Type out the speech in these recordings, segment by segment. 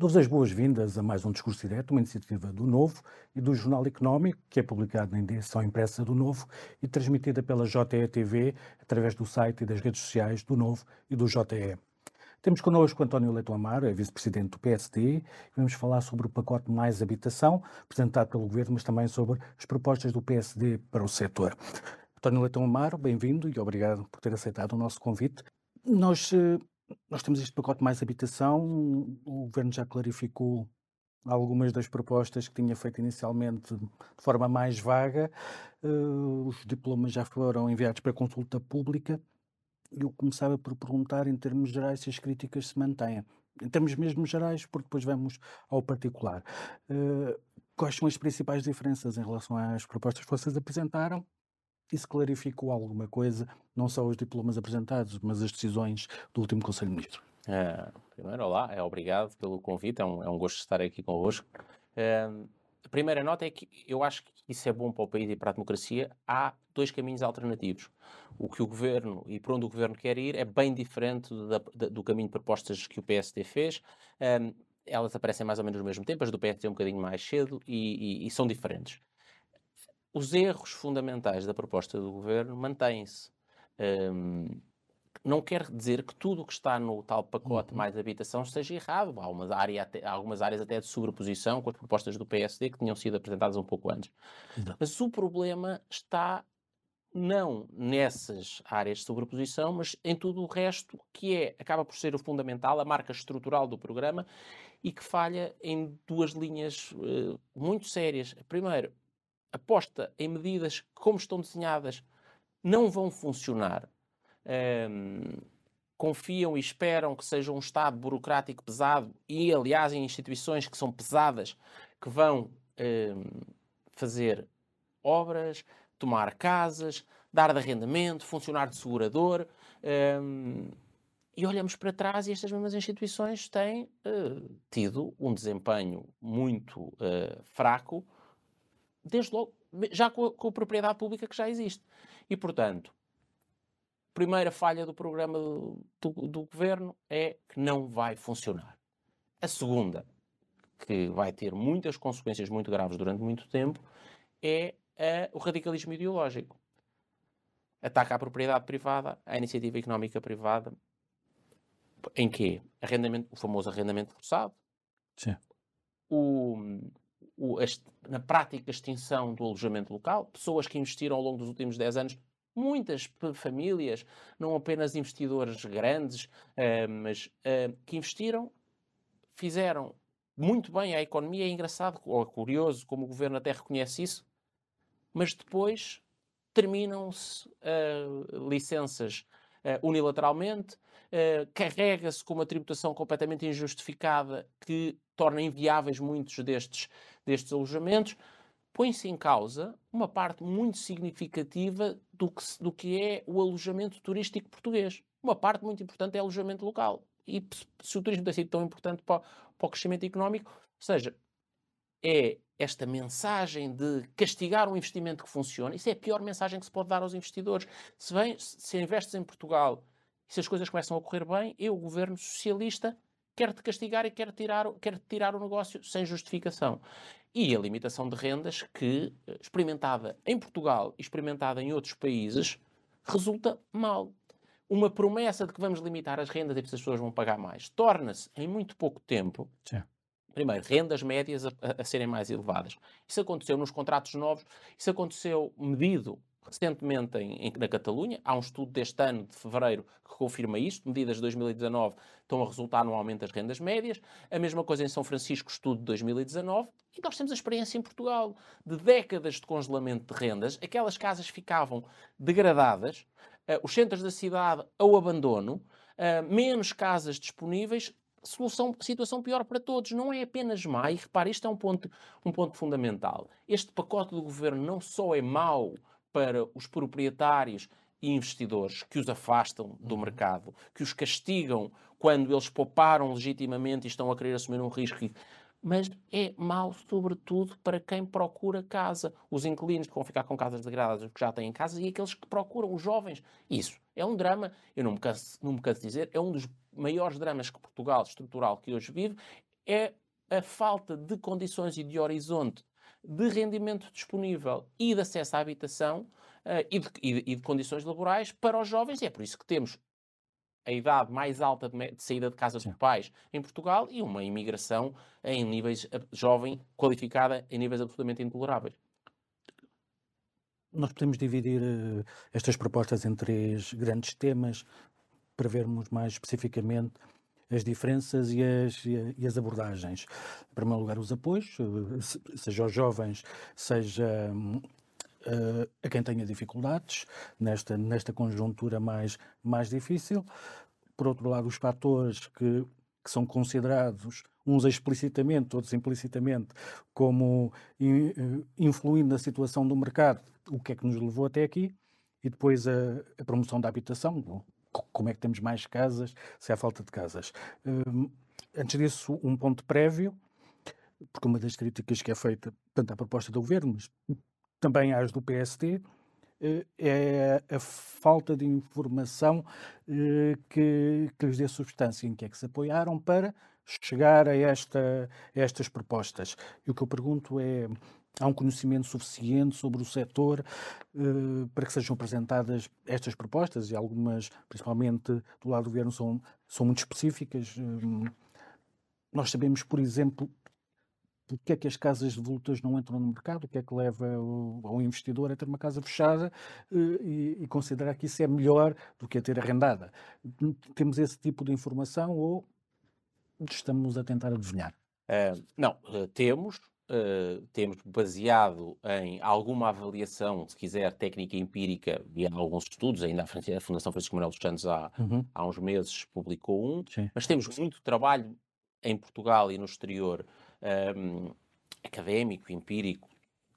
Dou-vos as boas-vindas a mais um Discurso Direto, uma iniciativa do Novo e do Jornal Económico, que é publicado na edição impressa do Novo e transmitida pela JETV através do site e das redes sociais do Novo e do JE. Temos connosco António Leitão Amaro, é vice-presidente do PSD, vamos falar sobre o pacote Mais Habitação, apresentado pelo Governo, mas também sobre as propostas do PSD para o setor. António Leitão Amaro, bem-vindo e obrigado por ter aceitado o nosso convite. Nós eh, nós temos este pacote mais habitação. O governo já clarificou algumas das propostas que tinha feito inicialmente de forma mais vaga. Uh, os diplomas já foram enviados para consulta pública. Eu começava por perguntar, em termos gerais, se as críticas se mantêm. Em termos mesmo gerais, porque depois vamos ao particular. Uh, quais são as principais diferenças em relação às propostas que vocês apresentaram isso clarificou alguma coisa, não só os diplomas apresentados, mas as decisões do último Conselho de Ministros? Uh, primeiro, olá, é obrigado pelo convite, é um, é um gosto estar aqui convosco. Uh, a primeira nota é que eu acho que isso é bom para o país e para a democracia. Há dois caminhos alternativos. O que o governo e para onde o governo quer ir é bem diferente da, da, do caminho de propostas que o PSD fez. Um, elas aparecem mais ou menos no mesmo tempo, as do PSD um bocadinho mais cedo e, e, e são diferentes os erros fundamentais da proposta do governo mantêm-se. Um, não quer dizer que tudo o que está no tal pacote uhum. mais habitação esteja errado. Há, área até, há algumas áreas até de sobreposição com as propostas do PSD que tinham sido apresentadas um pouco antes. Uhum. Mas o problema está não nessas áreas de sobreposição, mas em tudo o resto que é, acaba por ser o fundamental, a marca estrutural do programa e que falha em duas linhas uh, muito sérias. Primeiro, aposta em medidas que, como estão desenhadas, não vão funcionar. Um, confiam e esperam que seja um Estado burocrático pesado e, aliás, em instituições que são pesadas, que vão um, fazer obras, tomar casas, dar de arrendamento, funcionar de segurador. Um, e olhamos para trás e estas mesmas instituições têm uh, tido um desempenho muito uh, fraco desde logo, já com a, com a propriedade pública que já existe. E, portanto, primeira falha do programa do, do, do, governo é que não vai funcionar. A segunda, que vai ter muitas consequências muito graves durante muito tempo, é o radicalismo ideológico. Ataca à propriedade privada, à iniciativa económica privada, em que arrendamento, o famoso arrendamento forçado, Sim. O, o, na prática extinção do alojamento local, pessoas que investiram ao longo dos últimos 10 anos, muitas famílias, não apenas investidores grandes, uh, mas uh, que investiram, fizeram muito bem à economia. É engraçado, ou é curioso, como o governo até reconhece isso, mas depois terminam-se uh, licenças unilateralmente, carrega-se com uma tributação completamente injustificada que torna inviáveis muitos destes destes alojamentos, põe-se em causa uma parte muito significativa do que, do que é o alojamento turístico português. Uma parte muito importante é alojamento local. E se o turismo tem sido tão importante para, para o crescimento económico, ou seja, é esta mensagem de castigar um investimento que funciona, isso é a pior mensagem que se pode dar aos investidores. Se, vem, se investes em Portugal e se as coisas começam a correr bem, eu, o governo socialista, quer-te castigar e quer tirar, quer tirar o negócio sem justificação. E a limitação de rendas que, eh, experimentada em Portugal e experimentada em outros países, resulta mal. Uma promessa de que vamos limitar as rendas e que as pessoas vão pagar mais torna-se, em muito pouco tempo, Sim. primeiro, rendas médias a, a, serem mais elevadas. Isso aconteceu nos contratos novos, isso aconteceu medido recentemente em, em, na Catalunha. Há um estudo deste ano, de fevereiro, que confirma isto. Medidas de 2019 estão a resultar no aumento das rendas médias. A mesma coisa em São Francisco, estudo de 2019. E nós temos a experiência em Portugal de décadas de congelamento de rendas. Aquelas casas ficavam degradadas, uh, os centros da cidade ao abandono, uh, menos casas disponíveis, solução, situação pior para todos. Não é apenas má, e repare, isto é um ponto, um ponto fundamental. Este pacote do governo não só é mau para os proprietários e investidores que os afastam do uhum. mercado, que os castigam quando eles pouparam legitimamente e estão a querer assumir um risco. Mas é mau, sobretudo, para quem procura casa. Os inquilinos que vão ficar com casas degradadas, que já têm casa, e aqueles que procuram, os jovens. Isso é um drama, eu não me canso, não me canso de dizer, é um dos maiores dramas que Portugal estrutural que hoje vive, é a falta de condições e de horizonte de rendimento disponível e de acesso à habitação uh, e, de, e, de, e, de, condições laborais para os jovens, e é por isso que temos a idade mais alta de, de saída de casa Sim. dos pais em Portugal e uma imigração em níveis jovem, qualificada, em níveis absolutamente intoleráveis. Nós podemos dividir uh, estas propostas em três grandes temas, para vermos mais especificamente as diferenças e as, e as abordagens. Em primeiro lugar, os apoios, eh, seja aos jovens, seja uh, a quem tenha dificuldades nesta, nesta conjuntura mais, mais difícil. Por outro lado, os fatores que, que são considerados, uns explicitamente, outros implicitamente, como uh, influindo na situação do mercado, o que é que nos levou até aqui, e depois a, a promoção da habitação, como é que temos mais casas, se há falta de casas. Um, antes disso, um ponto prévio, porque uma das críticas que é feita tanto à proposta do Governo, mas também às do PST, eh, é a falta de informação eh, que, que lhes dê substância em que é que se apoiaram para chegar a, esta, a estas propostas. E o que eu pergunto é, há um conhecimento suficiente sobre o setor uh, para que sejam apresentadas estas propostas e algumas, principalmente do lado do governo, são, são muito específicas. Uh, nós sabemos, por exemplo, porque é que as casas de volutas não entram no mercado, o que é que leva o, ao investidor a ter uma casa fechada uh, e, e, considerar que isso é melhor do que a ter arrendada. Temos esse tipo de informação ou estamos a tentar adivinhar? não, temos, Uh, temos baseado em alguma avaliação, se quiser, técnica empírica, e em alguns estudos, ainda a Fundação Francisco Manuel dos Santos há, uhum. há uns meses publicou um, Sim. mas temos muito trabalho em Portugal e no exterior um, ehm, académico, empírico,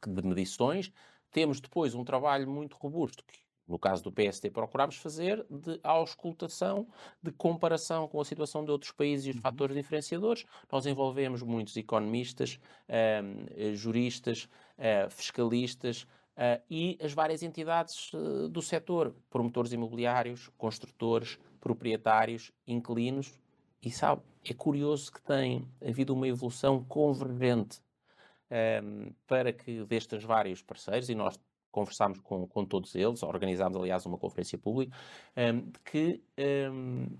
de medições. Temos depois um trabalho muito robusto, que no caso do PST, procurámos fazer de auscultação, de comparação com a situação de outros países e os uhum. fatores diferenciadores. Nós envolvemos muitos economistas, uh, juristas, uh, fiscalistas uh, e as várias entidades eh, do setor, promotores imobiliários, construtores, proprietários, inquilinos. E sabe, é curioso que tem havido uma evolução convergente um, para que destes vários parceiros, e nós conversámos com, com todos eles, organizámos, aliás, uma conferência pública, um, que um,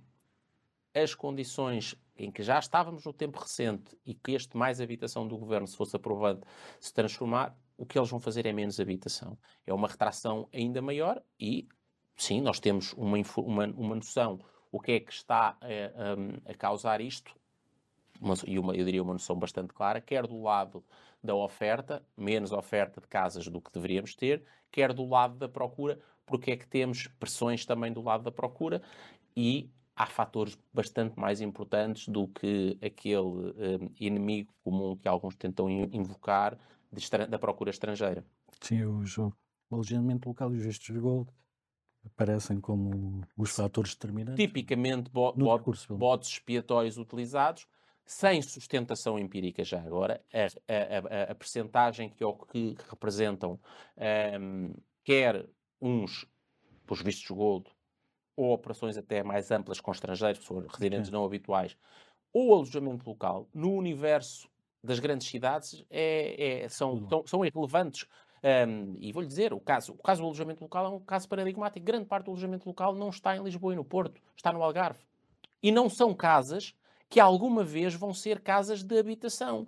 as condições em que já estávamos no tempo recente e que este mais habitação do governo, se fosse aprovado, se transformar, o que eles vão fazer é menos habitação. É uma retração ainda maior e, sim, nós temos uma, uma, uma noção o que é que está a, a causar isto, uma, e uma, eu diria uma noção bastante clara, quer do lado da oferta, menos oferta de casas do que deveríamos ter, quer do lado da procura, porque é que temos pressões também do lado da procura e há fatores bastante mais importantes do que aquele um, inimigo comum que alguns tentam invocar da procura estrangeira. Sim, os, o alojamento local e os vistos de gold aparecem como os fatores determinantes. Tipicamente, bo, bo, bodes expiatórios utilizados sem sustentação empírica já agora, a, a, a, a percentagem que, que representam um, quer uns, pelos vistos gold, ou operações até mais amplas com estrangeiros, residentes okay. não habituais, ou alojamento local, no universo das grandes cidades é, é, são, são, são irrelevantes. Um, e vou-lhe dizer, o caso, o caso do alojamento local é um caso paradigmático. Grande parte do alojamento local não está em Lisboa e no Porto, está no Algarve. E não são casas que alguma vez vão ser casas de habitação.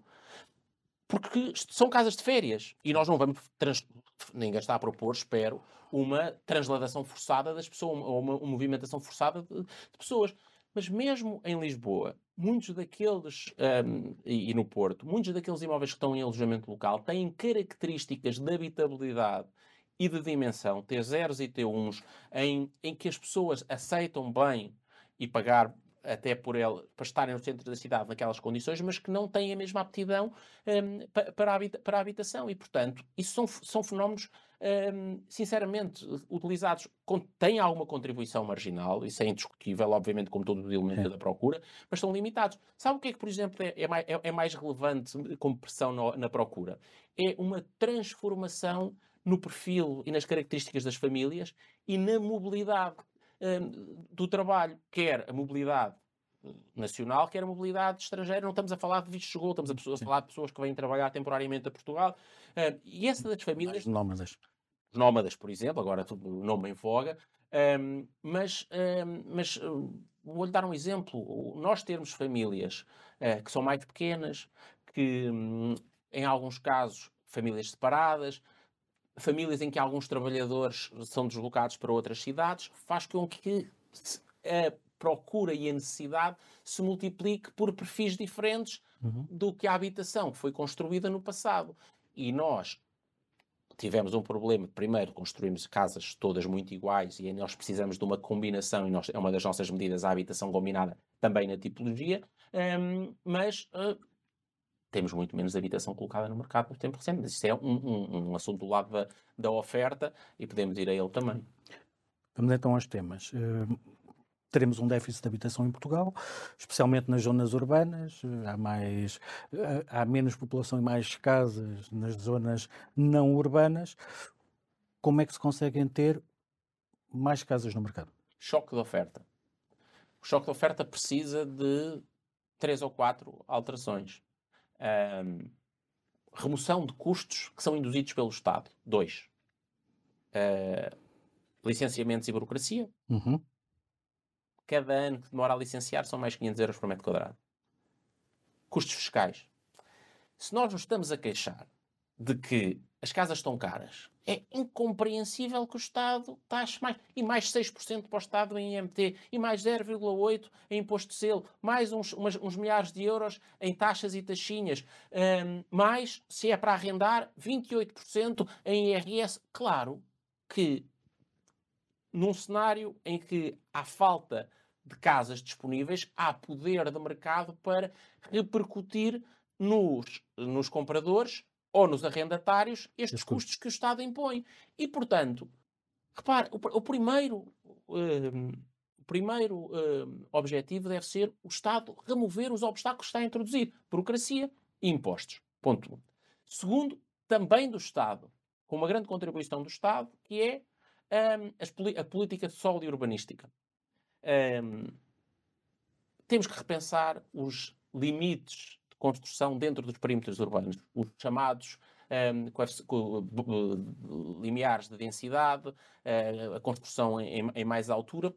Porque são casas de férias. E nós não vamos. Trans... Ninguém está a propor, espero, uma transladação forçada das pessoas, ou uma, uma movimentação forçada de, de, pessoas. Mas mesmo em Lisboa, muitos daqueles, um, e, e no Porto, muitos daqueles imóveis que estão em alojamento local têm características de habitabilidade e de dimensão, T0s e T1s, em, em que as pessoas aceitam bem e pagar até por ele, para estarem no centro da cidade naquelas condições, mas que não têm a mesma aptidão um, para, a para a habitação. E, portanto, isso são, são fenómenos, um, sinceramente, utilizados, com, têm alguma contribuição marginal, isso é indiscutível, obviamente, como todo o elemento é. da procura, mas são limitados. Sabe o que é que, por exemplo, é, é, mais, é, é mais, relevante como pressão no, na procura? É uma transformação no perfil e nas características das famílias e na mobilidade do trabalho, quer a mobilidade nacional, quer a mobilidade estrangeira. Não estamos a falar de vistos de chegou, estamos a, a falar de pessoas que vêm trabalhar temporariamente a Portugal. Uh, e essa das famílias. Mais nómadas. Nómadas, por exemplo, agora tudo nome em voga. Mas mas vou-lhe dar um exemplo. Nós termos famílias uh, que são mais pequenas, que em alguns casos famílias separadas, famílias em que alguns trabalhadores são deslocados para outras cidades, faz com que a procura e a necessidade se multiplique por perfis diferentes uhum. do que a habitação que foi construída no passado. E nós tivemos um problema. Primeiro, construímos casas todas muito iguais e nós precisamos de uma combinação, e nós, é uma das nossas medidas a habitação combinada também na tipologia, um, mas uh, temos muito menos habitação colocada no mercado no tempo recente. Mas isso é um, um, um, assunto do lado da, da oferta e podemos ir a ele também. Vamos então aos temas. Uh, teremos um déficit de habitação em Portugal, especialmente nas zonas urbanas. Há, mais, uh, há menos população e mais casas nas zonas não urbanas. Como é que se conseguem ter mais casas no mercado? Choque de oferta. O choque de oferta precisa de três ou quatro alterações um, remoção de custos que são induzidos pelo Estado. Dois. Uh, licenciamentos e burocracia. Uhum. Cada ano que demora a licenciar são mais 500 euros por metro quadrado. Custos fiscais. Se nós nos estamos a queixar de que as casas estão caras, é incompreensível que o Estado taxe mais. E mais 6% para o Estado em IMT, e mais 0,8% em imposto de selo, mais uns, umas, uns milhares de euros em taxas e taxinhas, um, mais, se é para arrendar, 28% em IRS. Claro que num cenário em que há falta de casas disponíveis, há poder de mercado para repercutir nos, nos compradores ou nos arrendatários estes custos que o Estado impõe. E, portanto, repare, o, o primeiro, um, o primeiro um, objetivo deve ser o Estado remover os obstáculos que está a introduzir, burocracia e impostos. Ponto 1. Segundo, também do Estado, com uma grande contribuição do Estado, que é um, a política de solo e urbanística. Um, temos que repensar os limites construção dentro dos perímetros urbanos, os chamados um, limiares de densidade, uh, a construção em, em, mais altura.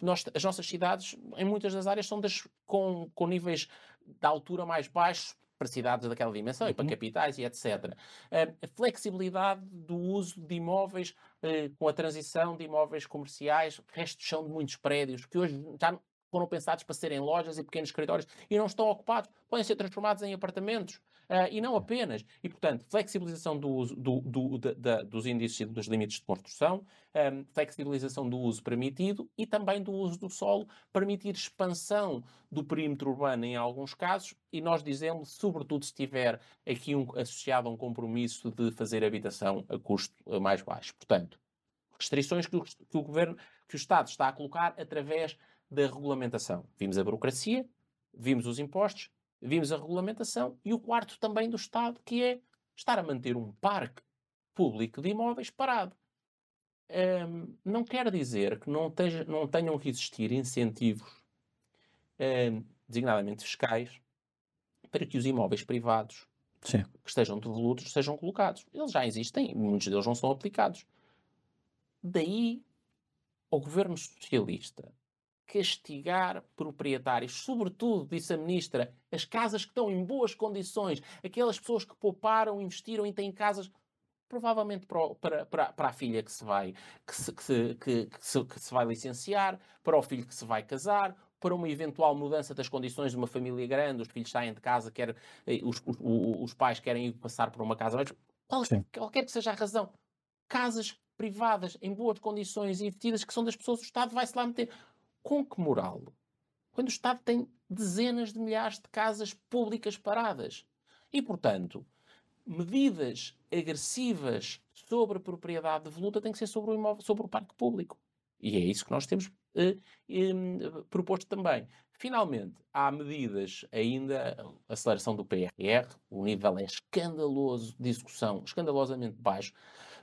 Nós, as nossas cidades, em muitas das áreas, são das, com, com níveis de altura mais baixos para cidades daquela dimensão uhum. e para uhum. capitais e etc. Uh, a flexibilidade do uso de imóveis uh, com a transição de imóveis comerciais, resto de chão de muitos prédios, que hoje já foram pensados para serem lojas e pequenos escritórios e não estão ocupados, podem ser transformados em apartamentos. Uh, e não apenas. E, portanto, flexibilização do uso, do, do, da, dos índices e dos limites de construção, um, flexibilização do uso permitido e também do uso do solo, permitir expansão do perímetro urbano em alguns casos, e nós dizemos, sobretudo se tiver aqui um, associado a um compromisso de fazer habitação a custo mais baixo. Portanto, restrições que o, que o governo, que o Estado está a colocar através da regulamentação. Vimos a burocracia, vimos os impostos, vimos a regulamentação e o quarto também do Estado, que é estar a manter um parque público de imóveis parado. Um, não quer dizer que não, teja, não, tenham que existir incentivos, um, designadamente fiscais, para que os imóveis privados Sim. que estejam devolutos sejam colocados. Eles já existem, muitos deles não são aplicados. Daí, o governo socialista castigar proprietários, sobretudo, disse a ministra, as casas que estão em boas condições, aquelas pessoas que pouparam, investiram e têm casas provavelmente para, para, para, a filha que se vai que se, que, se, que, se, que se vai licenciar, para o filho que se vai casar, para uma eventual mudança das condições de uma família grande, os filhos saem de casa, quer, eh, os, os, os pais querem ir passar por uma casa, mas qual, qualquer que seja a razão, casas privadas em boas condições e investidas que são das pessoas, o Estado vai-se lá meter. Com que moral? Quando o Estado tem dezenas de milhares de casas públicas paradas. E, portanto, medidas agressivas sobre a propriedade devoluta têm que ser sobre o, imóvel, sobre o parque público. E é isso que nós temos eh, eh, proposto também. Finalmente, há medidas ainda, aceleração do PRR, o nível é escandaloso de execução, escandalosamente baixo.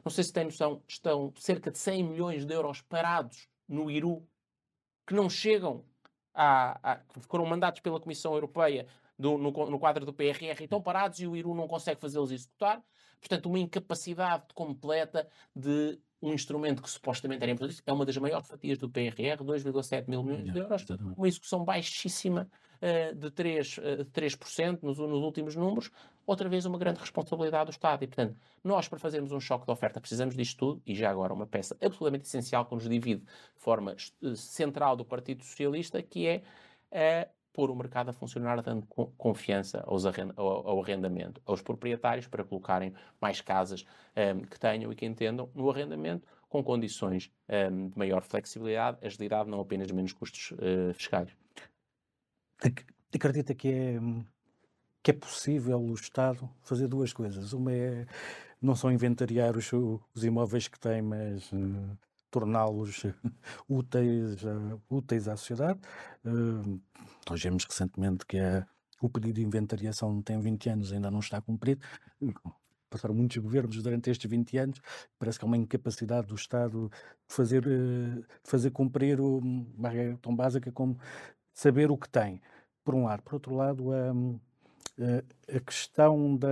Não sei se tem noção, estão cerca de 100 milhões de euros parados no IRU que não chegam há, há, foram mandados pela Comissão Europeia do, no, no, quadro do PRR e estão parados e o Iru não consegue fazê-los executar. Portanto, uma incapacidade completa de um instrumento que supostamente era importante. É uma das maiores fatias do PRR, 2,7 mil milhões de euros, uma execução baixíssima uh, de, 3, uh, de 3% nos, nos últimos números. Outra vez, uma grande responsabilidade do Estado. E, portanto, nós, para fazermos um choque de oferta, precisamos disto tudo. E já agora, uma peça absolutamente essencial que nos divide de forma uh, central do Partido Socialista, que é pôr o mercado a funcionar dando confiança aos ao, ao, arrendamento, aos proprietários para colocarem mais casas um, ehm, que tenham e que entendam no arrendamento com condições um, ehm, de maior flexibilidade, agilidade, não apenas menos custos uh, fiscais. Acredita que é, que é possível o Estado fazer duas coisas. Uma é não só inventariar os, os imóveis que tem, mas uh, torná-los úteis, uh, úteis à sociedade. Uh, nós vemos recentemente que a, o pedido de inventariação tem 20 anos ainda não está cumprido. Passaram muitos governos durante estes 20 anos. Parece que há uma incapacidade do Estado de fazer, de fazer cumprir uma regra tão básica como saber o que tem, por um lado. Por outro lado, um, a questão da,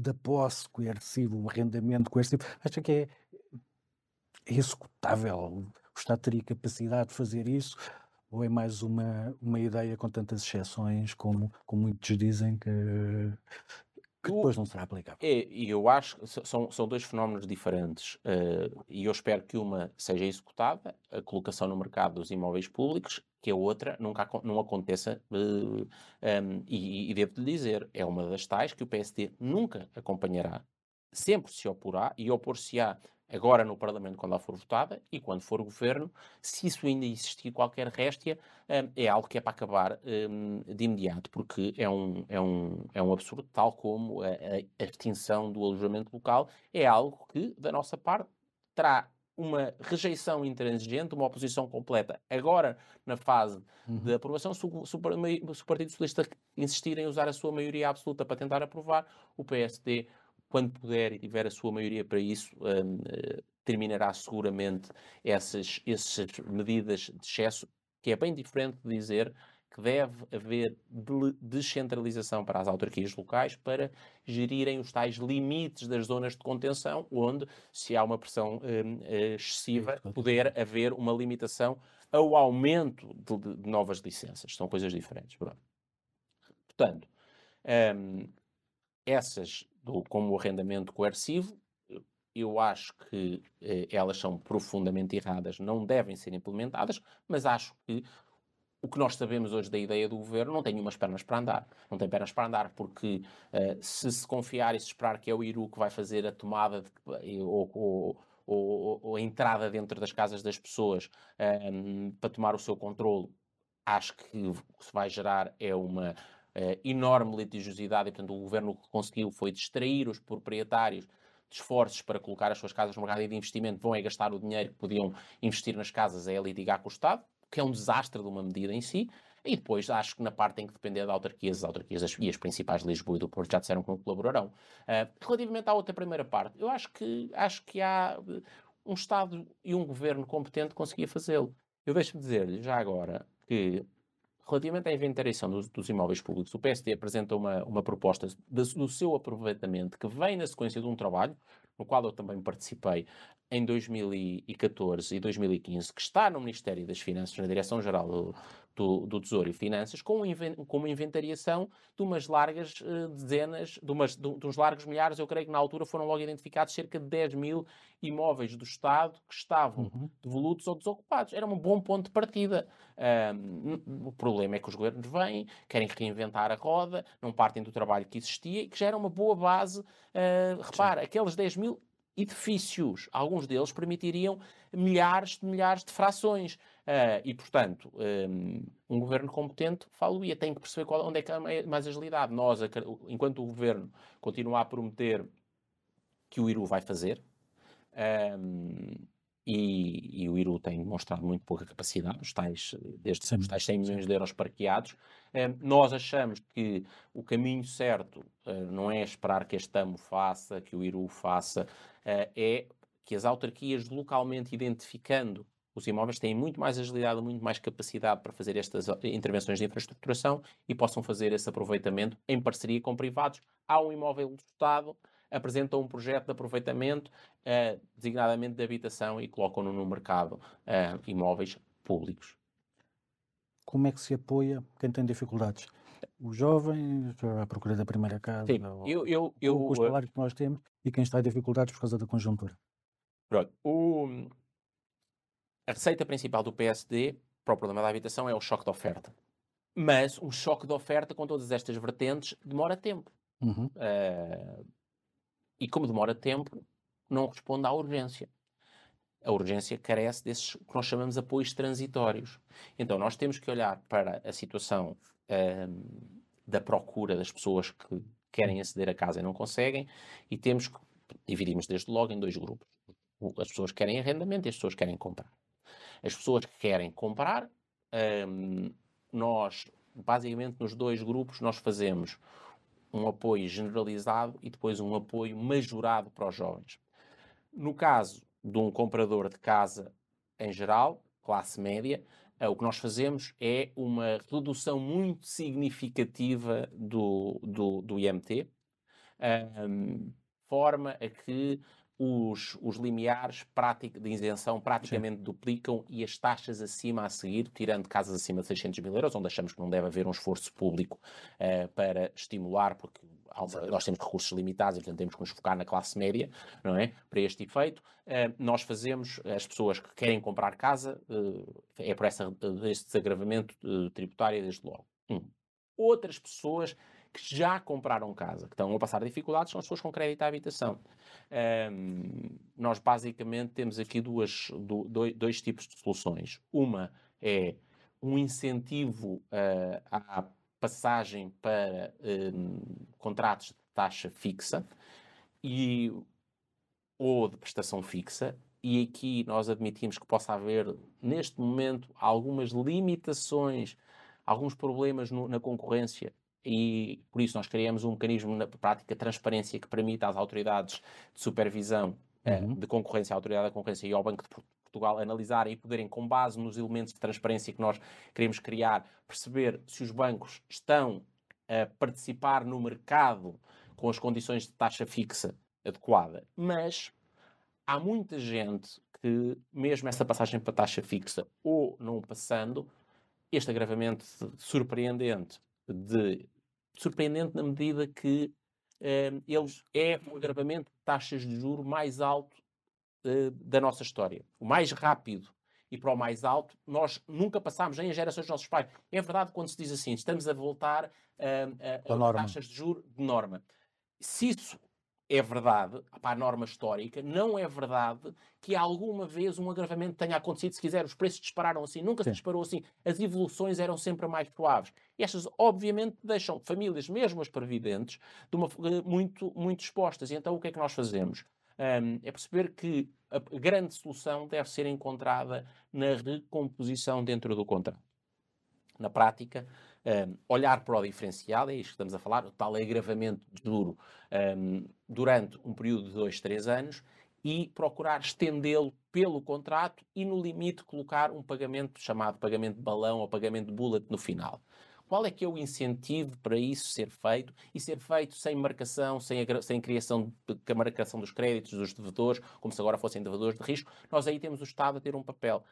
da posse coerciva, o arrendamento coercivo, acha que é, é executável? O Estado teria capacidade de fazer isso? Ou é mais uma, uma ideia com tantas exceções, como, como muitos dizem, que, que depois não será aplicável? É, e eu acho que são, são dois fenómenos diferentes. Uh, e eu espero que uma seja executada, a colocação no mercado dos imóveis públicos, que a outra nunca não aconteça. Uh, um, e, e devo-lhe dizer, é uma das tais que o PSD nunca acompanhará, sempre se oporá e opor-se-á agora no Parlamento quando ela for votada e quando for governo, se isso ainda existir qualquer réstia, hum, é algo que é para acabar hum, de imediato, porque é um, é um, é um absurdo, tal como a, a extinção do alojamento local é algo que, da nossa parte, terá uma rejeição intransigente, uma oposição completa. Agora, na fase uhum. de aprovação, se o, se o Partido Socialista insistir em usar a sua maioria absoluta para tentar aprovar, o PSD quando puder e tiver a sua maioria para isso, um, uh, terminará seguramente essas, essas medidas de excesso, que é bem diferente de dizer que deve haver descentralização para as autarquias locais para gerirem os tais limites das zonas de contenção, onde, se há uma pressão um, excessiva, poder haver uma limitação ao aumento de, de novas licenças. São coisas diferentes. Pronto. Portanto, um, essas do, como o arrendamento coercivo, eu acho que eh, elas são profundamente erradas, não devem ser implementadas, mas acho que o que nós sabemos hoje da ideia do governo não tem umas pernas para andar. Não tem pernas para andar porque uh, se se confiar e se esperar que é o Iru que vai fazer a tomada de, ou, ou, ou, ou, a entrada dentro das casas das pessoas ehm, para tomar o seu controle, acho que o que se vai gerar é uma uh, enorme litigiosidade e, portanto, o governo o que conseguiu foi distrair os proprietários de esforços para colocar as suas casas no mercado de investimento, vão é gastar o dinheiro que podiam investir nas casas, é litigar com o Estado, que é um desastre de uma medida em si, e depois acho que na parte tem que depender da autarquias, as autarquias e as principais de Lisboa e do Porto já disseram que colaborarão. Uh, relativamente à outra primeira parte, eu acho que, acho que há um Estado e um governo competente conseguia fazê-lo. Eu deixo-me dizer-lhe já agora que Relativamente à inventariação dos, dos, imóveis públicos, o PSD apresenta uma, uma proposta de, do seu aproveitamento que vem na sequência de um trabalho, no qual eu também participei em 2014 e 2015, que está no Ministério das Finanças, na Direção-Geral do, do, do, Tesouro e Finanças, com, com uma inventariação de umas largas uh, dezenas, de, umas, de, de, uns largos milhares, eu creio que na altura foram logo identificados cerca de 10 mil imóveis do Estado que estavam uhum. devolutos ou desocupados. Era um bom ponto de partida. Um, o problema é que os governos vêm, querem reinventar a roda, não partem do trabalho que existia e que já era uma boa base. Uh, repara, aqueles 10 mil edifícios, alguns deles permitiriam milhares de milhares de frações. Uh, e, portanto, um, um, governo competente, falo-ia, tem que perceber qual, onde é que há mais agilidade. Nós, enquanto o governo continuar a prometer que o Iru vai fazer, um, e, e, o Iru tem demonstrado muito pouca capacidade, os tais, desde os tais 100 milhões de euros parqueados. Nós achamos que o caminho certo uh, não é esperar que este AMO faça, que o Iru faça, uh, é que as autarquias localmente identificando os imóveis têm muito mais agilidade, muito mais capacidade para fazer estas intervenções de infraestruturação e possam fazer esse aproveitamento em parceria com privados. Há um imóvel do Estado, apresentam um projeto de aproveitamento, uh, designadamente de habitação, e colocam-no no mercado uh, imóveis públicos. Como é que se apoia quem tem dificuldades? Os jovens, a procura da primeira casa, Sim, eu, eu, eu, os salários que nós temos e quem está em dificuldades por causa da conjuntura. Pronto, o, a receita principal do PSD para o problema da habitação é o choque de oferta. Mas um choque de oferta com todas estas vertentes demora tempo. Uhum. Uh, e como demora tempo, não responde à urgência. A urgência carece desses que nós chamamos apoios transitórios. Então, nós temos que olhar para a situação uh, da procura das pessoas que querem aceder à casa e não conseguem, e temos que dividimos desde logo em dois grupos. As pessoas que querem arrendamento e as pessoas que querem comprar. As pessoas que querem comprar, um, nós, basicamente, nos dois grupos, nós fazemos um apoio generalizado e depois um apoio majorado para os jovens. No caso de um comprador de casa em geral, classe média, uh, o que nós fazemos é uma redução muito significativa do, do, do IMT, um, forma a que os, os limiares de isenção praticamente Sim. duplicam e as taxas acima a seguir, tirando casas acima de 600 mil euros, onde achamos que não deve haver um esforço público uh, para estimular, porque uma, nós temos recursos limitados e, portanto, temos que nos focar na classe média, não é? Para este efeito, uh, nós fazemos, as pessoas que querem comprar casa, uh, é por essa, esse desagravamento tributário desde logo. Um. Outras pessoas que já compraram casa, que estão a passar dificuldades, são as pessoas com crédito à habitação. Um, nós basicamente temos aqui duas, do, dois, tipos de soluções. Uma é um incentivo uh, à passagem para um, contratos de taxa fixa e, ou de prestação fixa, e aqui nós admitimos que possa haver, neste momento, algumas limitações, alguns problemas no, na concorrência e por isso nós criamos um mecanismo na prática de transparência que permita às autoridades de supervisão eh, uhum. de concorrência, à autoridade da concorrência e ao Banco de Portugal analisarem e poderem, com base nos elementos de transparência que nós queremos criar, perceber se os bancos estão a participar no mercado com as condições de taxa fixa adequada. Mas há muita gente que, mesmo essa passagem para taxa fixa ou não passando, este agravamento surpreendente de surpreendente na medida que uh, ele é o agravamento de taxas de juro mais alto uh, da nossa história. O mais rápido e para o mais alto, nós nunca passámos nem as gerações dos nossos pais. É verdade quando se diz assim, estamos a voltar uh, a, a taxas de juro de norma. Se isso é verdade, para a norma histórica, não é verdade que alguma vez um agravamento tenha acontecido. Se quiser, os preços dispararam assim, nunca Sim. se disparou assim. As evoluções eram sempre mais suaves. E estas, obviamente, deixam famílias, mesmo as previdentes, de uma, eh, muito, muito expostas. E então o que é que nós fazemos? Um, é perceber que a grande solução deve ser encontrada na recomposição dentro do contrato. Na prática, um, olhar para o diferencial, é isto que estamos a falar, o tal agravamento de juro um, durante um período de dois, três anos e procurar estendê-lo pelo contrato e, no limite, colocar um pagamento chamado pagamento de balão ou pagamento de bullet no final. Qual é que é o incentivo para isso ser feito e ser feito sem marcação, sem, sem criação de marcação dos créditos dos devedores, como se agora fossem devedores de risco? Nós aí temos o Estado a ter um papel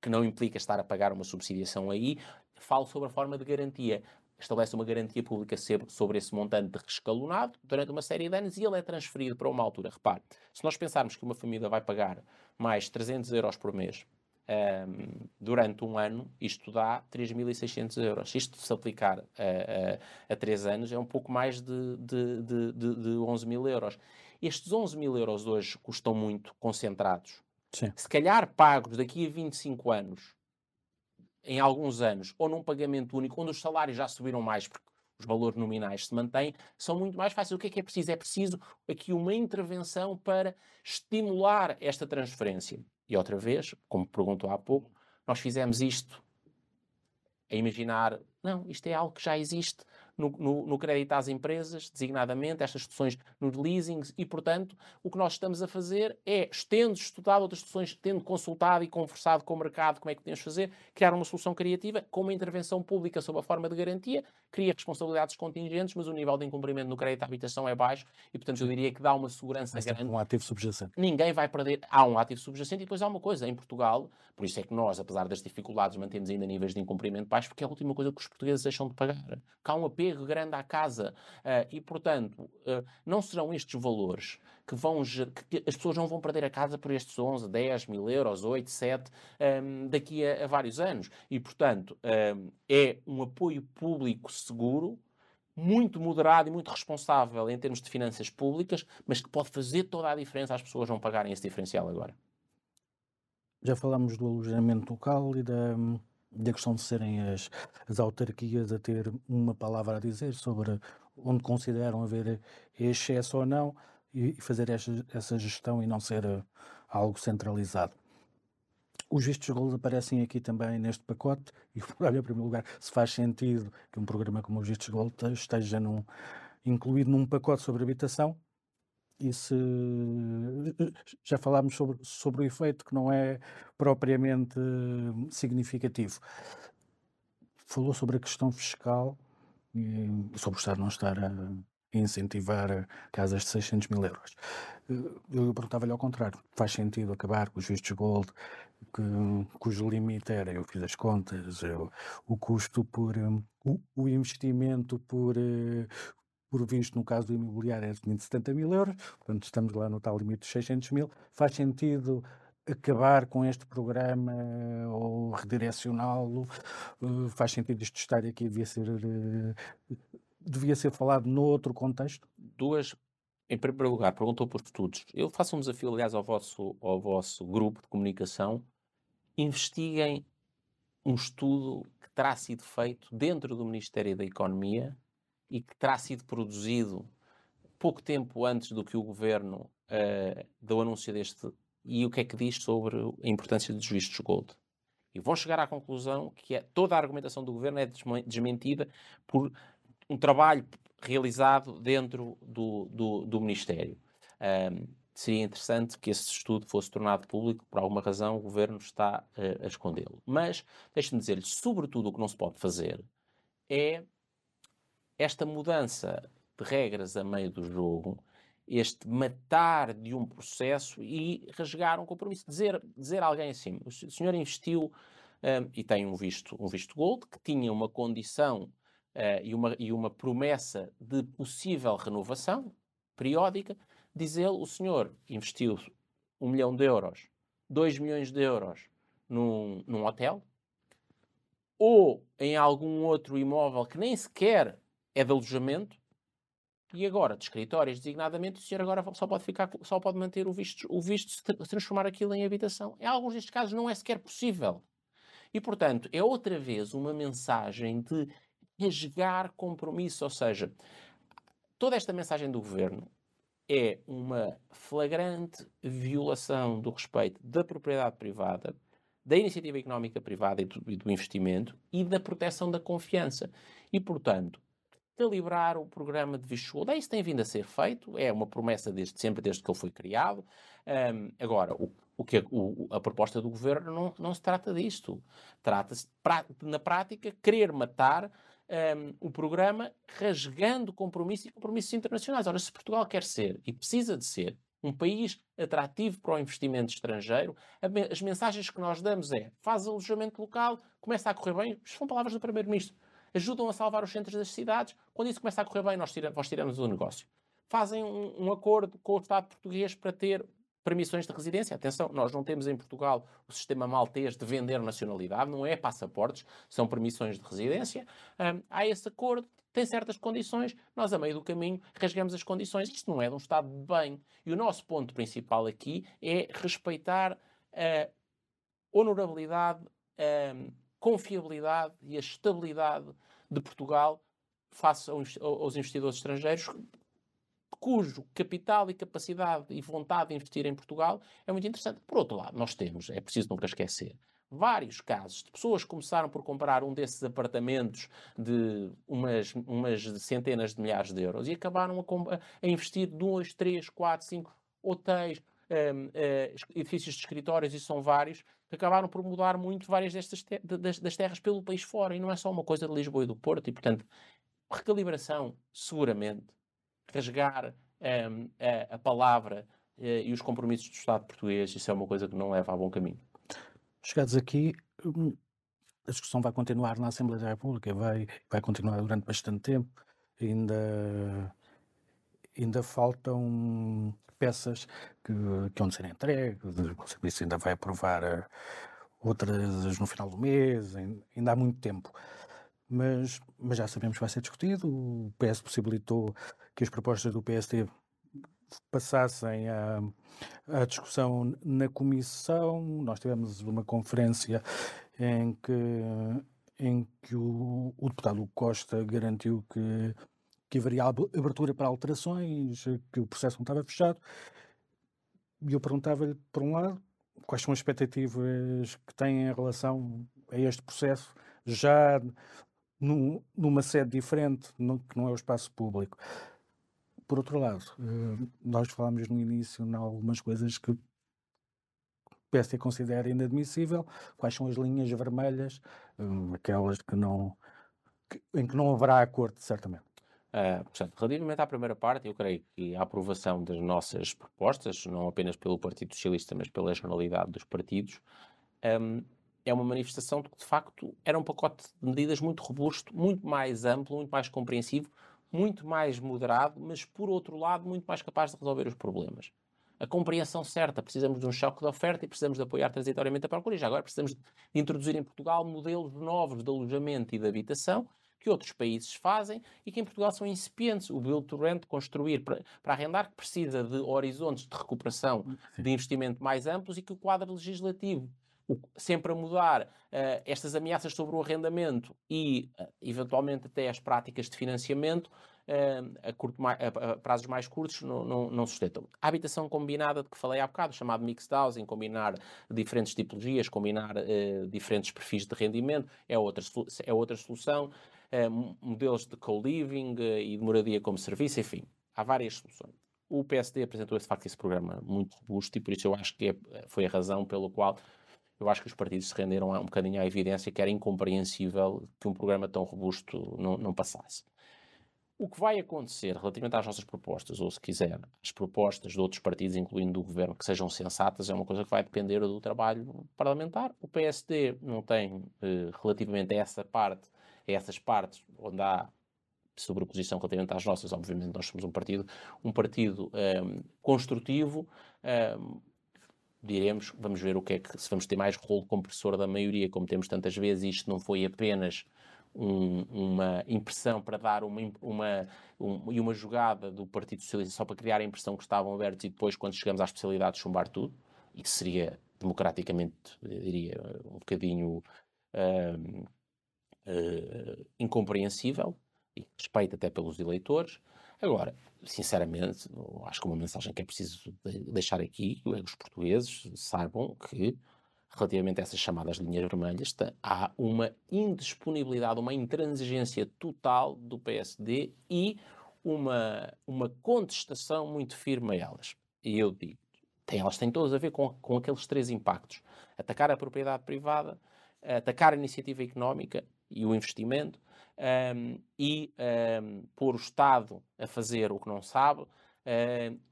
que não implica estar a pagar uma subsidiação aí, falo sobre a forma de garantia. Estabelece uma garantia pública sobre esse montante rescalonado durante uma série de anos e ele é transferido para uma altura. Repare, se nós pensarmos que uma família vai pagar mais 300 euros por mês um, durante um ano, isto dá 3.600 euros. Isto, se aplicar a 3 anos, é um pouco mais de, de, de, de, de 11 mil euros. Estes 11 mil euros hoje custam muito concentrados Sim. Se calhar pagos daqui a 25 anos, em alguns anos, ou num pagamento único, onde os salários já subiram mais porque os valores nominais se mantêm, são muito mais fáceis. O que é que é preciso? É preciso aqui uma intervenção para estimular esta transferência. E outra vez, como perguntou há pouco, nós fizemos isto a imaginar, não, isto é algo que já existe no, no, no, crédito às empresas, designadamente, estas soluções nos leasings, e, portanto, o que nós estamos a fazer é, tendo estudado outras soluções, tendo consultado e conversado com o mercado como é que podemos fazer, criar uma solução criativa com uma intervenção pública sob a forma de garantia, cria responsabilidades contingentes, mas o nível de incumprimento no crédito à habitação é baixo e, portanto, eu diria que dá uma segurança Mas grande. um ativo subjacente. Ninguém vai perder. Há um ativo subjacente e depois há uma coisa. Em Portugal, por isso é que nós, apesar das dificuldades, mantemos ainda níveis de incumprimento baixos, porque é a última coisa que os portugueses deixam de pagar. Há um apego grande à casa uh, e, portanto, uh, não serão estes valores que vão que as pessoas não vão perder a casa por estes 11, 10 mil euros, 8, 7 um, daqui a, a, vários anos. E, portanto, um, é um apoio público seguro muito moderado e muito responsável em termos de finanças públicas, mas que pode fazer toda a diferença às pessoas não pagarem esse diferencial agora. Já falámos do alojamento local e da, da questão de serem as, as autarquias a ter uma palavra a dizer sobre onde consideram haver excesso ou não e, e fazer essa, essa gestão e não ser uh, algo centralizado. Os vistos gold aparecem aqui também neste pacote e, olha, em primeiro lugar, se faz sentido que um programa como os vistos gold esteja num, incluído num pacote sobre habitação e se já falámos sobre, sobre o efeito que não é propriamente significativo. Falou sobre a questão fiscal e sobre o Estado não estar a incentivar casas de 600 mil euros. Eu perguntava-lhe ao contrário, faz sentido acabar com os vistos gold que, cujo limite era, eu fiz as contas, eu, o custo por, um, o, o, investimento por, por visto no caso do imobiliário é de 570 mil euros, portanto estamos lá no tal limite de 600 mil, faz sentido acabar com este programa ou redirecioná-lo, uh, faz sentido isto estar aqui, devia ser, uh, devia ser falado noutro contexto? Duas em primeiro lugar, perguntou por estudos. Eu faço um desafio, aliás, ao vosso, ao vosso grupo de comunicação. Investiguem um estudo que terá sido feito dentro do Ministério da Economia e que terá sido produzido pouco tempo antes do que o governo uh, do anúncio deste. E o que é que diz sobre a importância dos vistos gold? E vão chegar à conclusão que é, toda a argumentação do governo é desmentida por um trabalho realizado dentro do, do, do Ministério. Um, seria interessante que esse estudo fosse tornado público, por alguma razão o governo está uh, a escondê-lo. Mas, deixe-me dizer-lhe, sobretudo o que não se pode fazer é esta mudança de regras a meio do jogo, este matar de um processo e rasgar um compromisso. Dizer, dizer a alguém assim, o senhor investiu um, e tem um visto, um visto gold que tinha uma condição uh, e, uma, e uma promessa de possível renovação periódica, diz ele, o senhor investiu um milhão de euros, dois milhões de euros num, num hotel, ou em algum outro imóvel que nem sequer é de alojamento, e agora, de escritórios, designadamente, o senhor agora só pode ficar, só pode manter o visto, o visto se transformar aquilo em habitação. Em alguns destes casos não é sequer possível. E, portanto, é outra vez uma mensagem de rasgar compromisso. Ou seja, toda esta mensagem do governo é uma flagrante violação do respeito da propriedade privada, da iniciativa económica privada e do, e do investimento e da proteção da confiança. E, portanto, calibrar o programa de visto gold. É isso tem vindo a ser feito, é uma promessa desde sempre, desde que ele foi criado. Um, agora, o, o que o, a proposta do governo não, não se trata disto. Trata-se, na prática, querer matar um, o programa rasgando compromissos e compromissos internacionais. Ora, se Portugal quer ser e precisa de ser um país atrativo para o investimento estrangeiro, as mensagens que nós damos é faz alojamento local, começa a correr bem. Isto são palavras do Primeiro-Ministro. Ajudam a salvar os centros das cidades. Quando isso começa a correr bem, nós, nós tiramos o negócio. Fazem um, um acordo com o Estado português para ter permissões de residência. Atenção, nós não temos em Portugal o sistema maltês de vender nacionalidade, não é passaportes, são permissões de residência. Um, há esse acordo, tem certas condições, nós a meio do caminho rasgamos as condições. Isto não é de um Estado de bem. E o nosso ponto principal aqui é respeitar a honorabilidade, confiabilidade e a estabilidade de Portugal face aos investidores estrangeiros cujo capital e capacidade e vontade de investir em Portugal é muito interessante. Por outro lado, nós temos, é preciso nunca esquecer, vários casos de pessoas que começaram por comprar um desses apartamentos de umas, umas centenas de milhares de euros e acabaram a, a investir dois, três, quatro, cinco hotéis, um, uh, eh, edifícios de escritórios, e são vários, que acabaram por mudar muito várias destas te das, das, terras pelo país fora. E não é só uma coisa de Lisboa e do Porto. E, portanto, recalibração, seguramente, rasgar um, a, a, palavra uh, e os compromissos do Estado português, isso é uma coisa que não leva a bom caminho. Chegados aqui, hum, a discussão vai continuar na Assembleia da República, vai, vai continuar durante bastante tempo. Ainda, ainda faltam peças que, que vão ser entregues, o Serviço ainda vai aprovar eh, outras no final do mês, ainda há muito tempo. Mas, mas já sabemos que vai ser discutido. O PS possibilitou que as propostas do PSD passassem a, a discussão na comissão. Nós tivemos uma conferência em que, em que o, o deputado Costa garantiu que, que haveria abertura para alterações, que o processo não estava fechado. E eu perguntava-lhe, por um lado, quais são as expectativas que tem em relação a este processo, já numa sede diferente, que não é o espaço público. Por outro lado, eh, nós falámos no início em algumas coisas que o PSD considera inadmissível, quais são as linhas vermelhas, eh, aquelas que não, que, em que não haverá acordo, certamente. Uh, portanto, relativamente à primeira parte, eu creio que a aprovação das nossas propostas, não apenas pelo Partido Socialista, mas pela generalidade dos partidos, um, é uma manifestação de que, de facto, era um pacote de medidas muito robusto, muito mais amplo, muito mais compreensivo, muito mais moderado, mas por outro lado, muito mais capaz de resolver os problemas. A compreensão certa, precisamos de um choque de oferta e precisamos de apoiar transitoriamente a procura. E já agora precisamos de introduzir em Portugal modelos novos de alojamento e de habitação que outros países fazem e que em Portugal são incipientes. O Build to Rent, construir para, para arrendar, que precisa de horizontes de recuperação, Sim. de investimento mais amplos e que o quadro legislativo sempre a mudar uh, estas ameaças sobre o arrendamento e, uh, eventualmente, até as práticas de financiamento uh, a, curto, a, a, prazos mais curtos não, não, não, sustentam. A habitação combinada de que falei há bocado, chamado mixed housing, combinar diferentes tipologias, combinar diferentes perfis de rendimento, é outra, é outra solução. Modelos de co-living e de moradia como serviço, enfim, há várias soluções. O PSD apresentou, de facto, esse programa muito robusto e por isso eu acho que é, foi a razão pelo qual eu acho que os partidos se renderam um bocadinho à evidência que era incompreensível que um programa tão robusto não, não passasse. O que vai acontecer relativamente às nossas propostas, ou se quiser, as propostas de outros partidos, incluindo do governo, que sejam sensatas, é uma coisa que vai depender do trabalho parlamentar. O PSD não tem, eh, relativamente a essa parte, essas partes onde há sobreposição relativamente às nossas, obviamente nós somos um partido, um partido um, construtivo, um, diremos, vamos ver o que é que, se vamos ter mais rolo compressor da maioria, como temos tantas vezes, isto não foi apenas um, uma impressão para dar uma, uma, um, e uma jogada do Partido Socialista só para criar a impressão que estavam abertos e depois, quando chegamos à especialidade, chumbar tudo, e que seria democraticamente, diria, um bocadinho uh, uh, incompreensível, e respeito até pelos eleitores. Agora, sinceramente, acho que uma mensagem que é preciso deixar aqui os portugueses saibam que, relativamente a essas chamadas linhas vermelhas, há uma indisponibilidade, uma intransigência total do PSD e uma, uma contestação muito firme a elas. E eu digo, tem, elas têm todas a ver com, com aqueles três impactos: atacar a propriedade privada, atacar a iniciativa económica e o investimento um, e um, pôr o Estado a fazer o que não sabe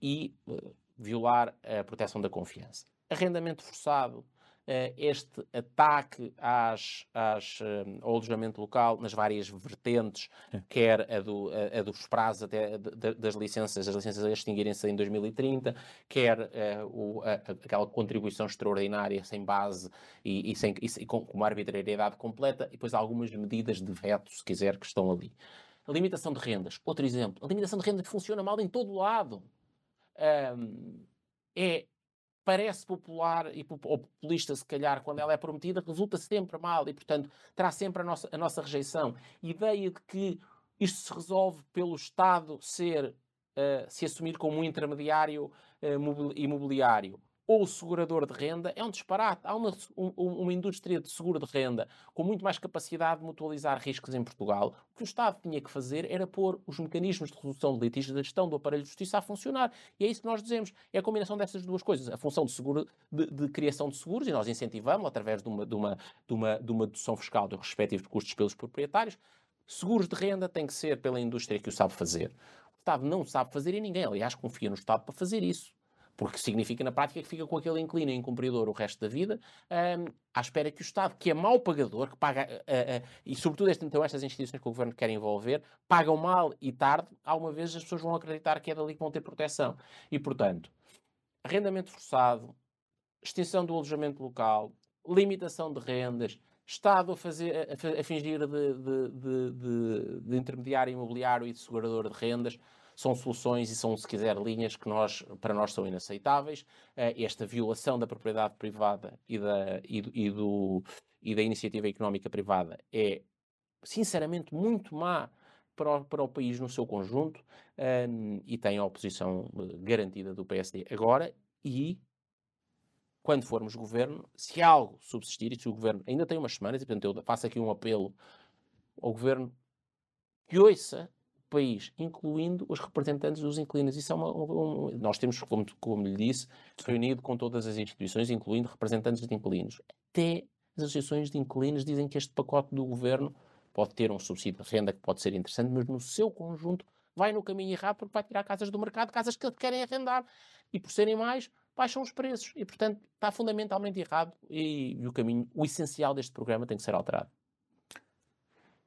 e uh, violar a proteção da confiança. Arrendamento forçado eh, este ataque às, às, eh, ao alojamento local nas várias vertentes, quer a, do, a, a dos prazos até das licenças, as licenças a extinguirem-se em 2030, quer uh, o, a, aquela contribuição extraordinária sem base e, e, sem, e com, com uma arbitrariedade completa, e depois algumas medidas de veto, se quiser, que estão ali. A limitação de rendas, outro exemplo. A limitação de rendas funciona mal em todo lado. Um, é parece popular e ou populista, se calhar, quando ela é prometida, resulta sempre mal e, portanto, terá sempre a nossa, a nossa rejeição. Ideia de que isto se resolve pelo Estado ser, uh, se assumir como um intermediário uh, imobiliário. Ou segurador de renda é um disparate. Há uma, um, uma indústria de seguro de renda com muito mais capacidade de mutualizar riscos em Portugal. O que o Estado tinha que fazer era pôr os mecanismos de resolução de litígios da gestão do aparelho de justiça a funcionar. E é isso que nós dizemos. É a combinação dessas duas coisas. A função de, seguro, de, de criação de seguros, e nós incentivamos através de uma, de, uma, de, uma, de uma dedução fiscal dos respectivos custos pelos proprietários. Seguros de renda tem que ser pela indústria que o sabe fazer. O Estado não sabe fazer e ninguém, aliás, confia no Estado para fazer isso porque significa na prática que fica com aquele inclino incumpridor o resto da vida, um, à espera que o Estado, que é mau pagador, que paga, uh, uh, e sobretudo este, então estas instituições que o Governo quer envolver, pagam mal e tarde, alguma vez as pessoas vão acreditar que é dali que vão ter proteção. E, portanto, arrendamento forçado, extinção do alojamento local, limitação de rendas, Estado a, fazer, a, a fingir de, de, de, de intermediário imobiliário e de segurador de rendas, são soluções e são, se quiser, linhas que nós, para nós são inaceitáveis. Uh, esta violação da propriedade privada e da, e, e, do, e da iniciativa económica privada é, sinceramente, muito má para o, para o país no seu conjunto um, e tem a oposição eh, garantida do PSD agora e quando formos governo, se algo subsistir, e se o governo ainda tem umas semanas, e portanto eu faço aqui um apelo ao governo que ouça país, incluindo os representantes dos inquilinos. Isso é uma, um, nós temos, como, como lhe disse, reunido com todas as instituições, incluindo representantes de inquilinos. Até as associações de inquilinos dizem que este pacote do governo pode ter um subsídio de renda que pode ser interessante, mas no seu conjunto vai no caminho errado porque vai tirar casas do mercado, casas que querem arrendar. E por serem mais, baixam os preços. E, portanto, está fundamentalmente errado e, e o caminho, o essencial deste programa tem que ser alterado.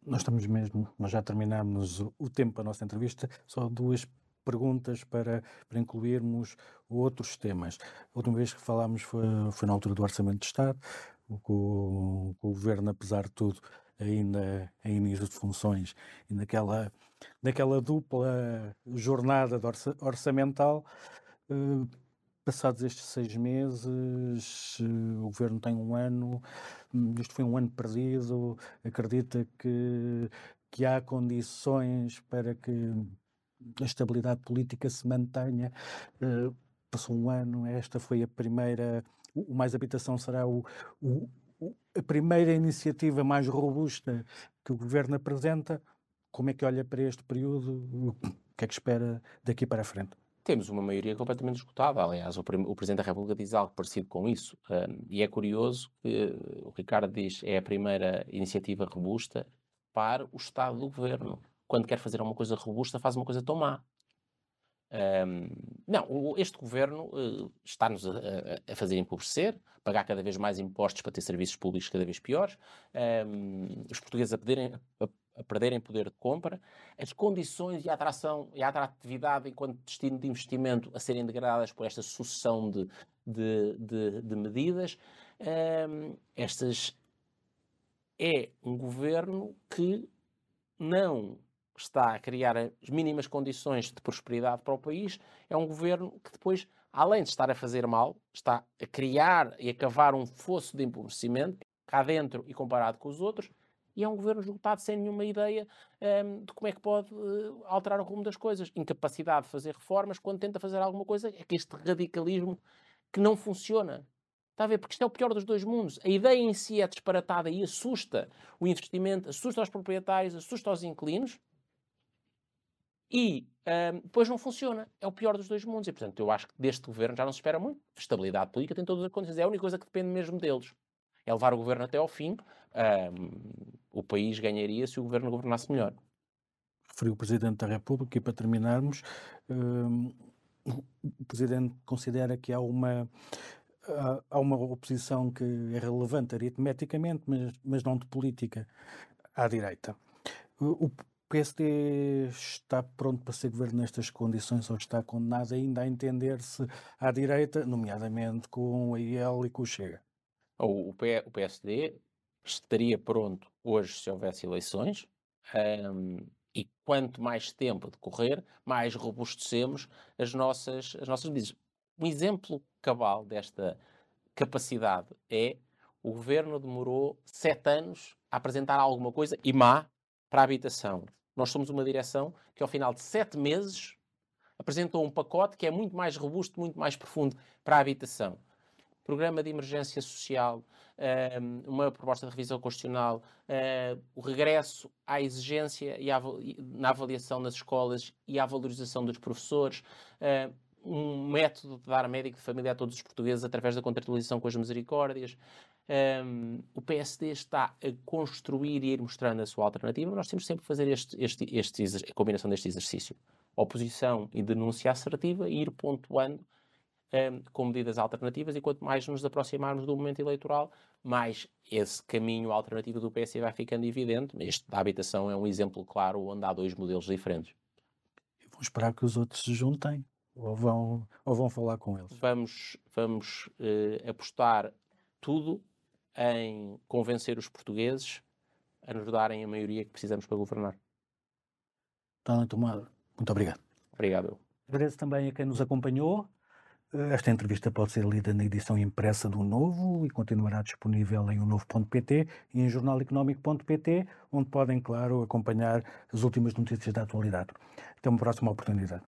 Nós estamos mesmo, nós já terminamos o, tempo da nossa entrevista, só duas perguntas para, para incluirmos outros temas. A última vez que falámos foi, foi na altura do Orçamento de Estado, com, com o Governo, apesar de tudo, ainda em início de funções e naquela, naquela dupla jornada orçamental. Passados estes seis meses, uh, o Governo tem um ano isto foi um ano perdido, acredita que, que há condições para que a estabilidade política se mantenha. Uh, passou um ano, esta foi a primeira, o Mais Habitação será o, o, a primeira iniciativa mais robusta que o Governo apresenta. Como é que olha para este período? O que é que espera daqui para a frente? Temos uma maioria completamente esgotada. Aliás, o, o, Presidente da República diz algo parecido com isso. E é curioso que uh, o Ricardo diz é a primeira iniciativa robusta para o Estado do Governo. Quando quer fazer uma coisa robusta, faz uma coisa tão má. Um, não, este governo uh, está-nos a, a, fazer empobrecer, pagar cada vez mais impostos para ter serviços públicos cada vez piores, um, os portugueses a, pedirem, a, a perderem poder de compra, as condições e a atração e a atratividade enquanto destino de investimento a serem degradadas por esta sucessão de, de, de, de medidas, um, estas é um governo que não está a criar as mínimas condições de prosperidade para o país, é um governo que depois, além de estar a fazer mal, está a criar e a cavar um fosso de empobrecimento cá dentro e comparado com os outros, e é um governo esgotado sem nenhuma ideia um, de como é que pode uh, alterar o rumo das coisas. Incapacidade de fazer reformas quando tenta fazer alguma coisa, é que este radicalismo que não funciona. Está a ver? Porque isto é o pior dos dois mundos. A ideia em si é disparatada e assusta o investimento, assusta os proprietários, assusta os inquilinos e um, depois não funciona. É o pior dos dois mundos. E, portanto, eu acho que deste governo já não se espera muito. Estabilidade política tem todas as condições. É a única coisa que depende mesmo deles. É levar o governo até ao fim. Um, o país ganharia se o governo governasse melhor. Referiu o Presidente da República e para terminarmos, um, o Presidente considera que há uma há uma oposição que é relevante aritmeticamente, mas, mas não de política à direita. O PSD está pronto para ser governo nestas condições ou está condenado ainda a entender-se à direita, nomeadamente com o IEL e com o Chega? O, PSD estaria pronto hoje se houvesse eleições. Um, e quanto mais tempo decorrer, mais robustecemos as nossas, as nossas medidas. Um exemplo cabal desta capacidade é o governo demorou sete anos a apresentar alguma coisa e má para a habitação. Nós somos uma direção que, ao final de sete meses, apresentou um pacote que é muito mais robusto, muito mais profundo para a habitação. programa de emergência social, uh, uma proposta de revisão constitucional, uh, o regresso à exigência e na avaliação nas escolas e à valorização dos professores, uh, um método de dar médico de família a todos os portugueses através da contratualização com as misericórdias. Um, o PSD está a construir e ir mostrando a sua alternativa. Nós temos sempre que fazer este, este, este, a combinação deste exercício. Oposição e denúncia assertiva e ir pontuando um, com medidas alternativas e quanto mais nos aproximarmos do momento eleitoral, mais esse caminho alternativo do PS vai ficando evidente. Este da habitação é um exemplo claro onde há dois modelos diferentes. Vamos esperar que os outros se juntem ou vão, ou vão falar com eles? Vamos, vamos uh, apostar tudo em convencer os portugueses a nos darem a maioria que precisamos para governar. Então, tomado. Muito obrigado. Obrigado. Agradeço também a quem nos acompanhou. Esta entrevista pode ser lida na edição impressa do Novo e continuará disponível em novo.pt e em jornaleconómico.pt, onde podem, claro, acompanhar as últimas notícias da atualidade. Até uma próxima oportunidade.